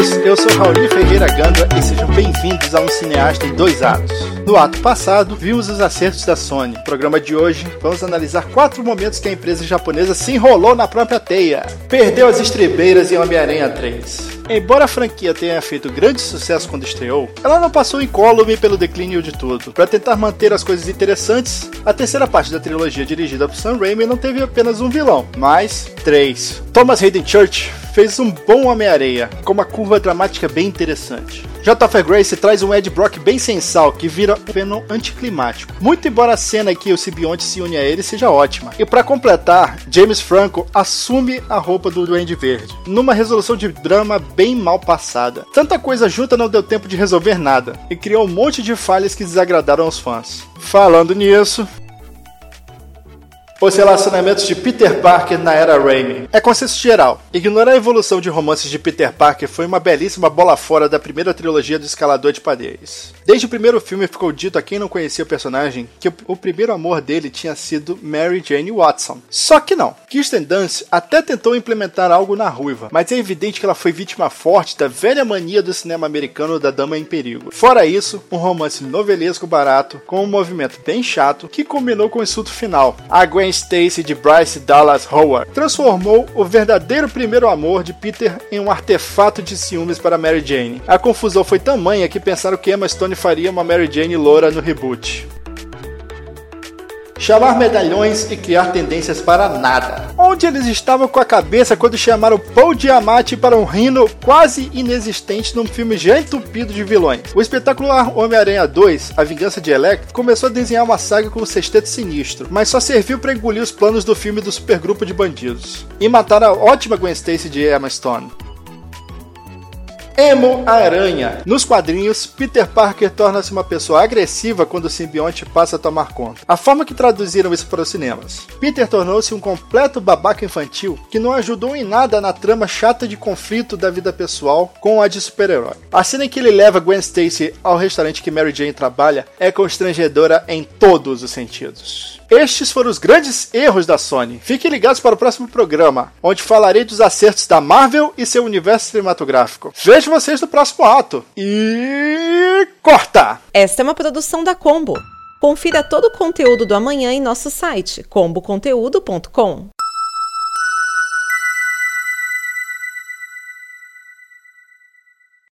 Olá a todos, eu sou Raoni Ferreira Gandra e sejam bem-vindos a um Cineasta em Dois Atos. No ato passado, vimos os acertos da Sony. No programa de hoje, vamos analisar quatro momentos que a empresa japonesa se enrolou na própria teia. Perdeu as estrebeiras em Homem-Aranha 3. Embora a franquia tenha feito grande sucesso quando estreou, ela não passou incólume pelo declínio de tudo. Para tentar manter as coisas interessantes, a terceira parte da trilogia dirigida por Sam Raimi não teve apenas um vilão, mas três. Thomas Hayden Church fez um bom Homem-Areia, com uma curva dramática bem interessante. J.F. Grace traz um Ed Brock bem sensal, que vira um Venom anticlimático. Muito embora a cena em que o simbionte se une a ele seja ótima. E para completar, James Franco assume a roupa do Duende Verde, numa resolução de drama bem mal passada. Tanta coisa junta não deu tempo de resolver nada, e criou um monte de falhas que desagradaram aos fãs. Falando nisso, os relacionamentos de Peter Parker na era Raimi. É consenso geral. Ignorar a evolução de romances de Peter Parker foi uma belíssima bola fora da primeira trilogia do Escalador de Padeiros. Desde o primeiro filme ficou dito a quem não conhecia o personagem que o, primeiro amor dele tinha sido Mary Jane Watson. Só que não. Kirsten Dunst até tentou implementar algo na ruiva, mas é evidente que ela foi vítima forte da velha mania do cinema americano da dama em perigo. Fora isso, um romance novelesco barato, com um movimento bem chato, que combinou com o insulto final. A Gwen Stacy de Bryce Dallas Howard transformou o verdadeiro primeiro amor de Peter em um artefato de ciúmes para Mary Jane. A confusão foi tamanha que pensaram que Emma Stone faria uma Mary Jane loura no reboot. Chamar medalhões e criar tendências para nada. Onde eles estavam com a cabeça quando chamaram Paul Giamatti para um rino quase inexistente num filme já entupido de vilões? O espetacular Homem-Aranha 2, A Vingança de Electro, começou a desenhar uma saga com o sexteto sinistro, mas só serviu para engolir os planos do filme do supergrupo de bandidos. E matar a ótima Gwen Stacy de Emma Stone. Emo Aranha. Nos quadrinhos, Peter Parker torna-se uma pessoa agressiva quando o simbionte passa a tomar conta. A forma que traduziram isso para os cinemas. Peter tornou-se um completo babaca infantil que não ajudou em nada na trama chata de conflito da vida pessoal com a de super-herói. A cena em que ele leva Gwen Stacy ao restaurante que Mary Jane trabalha é constrangedora em todos os sentidos. Estes foram os grandes erros da Sony. Fiquem ligados para o próximo programa, onde falarei dos acertos da Marvel e seu universo cinematográfico. Vejo vocês no próximo ato. E. corta! Esta é uma produção da Combo. Confira todo o conteúdo do amanhã em nosso site comboconteúdo.com.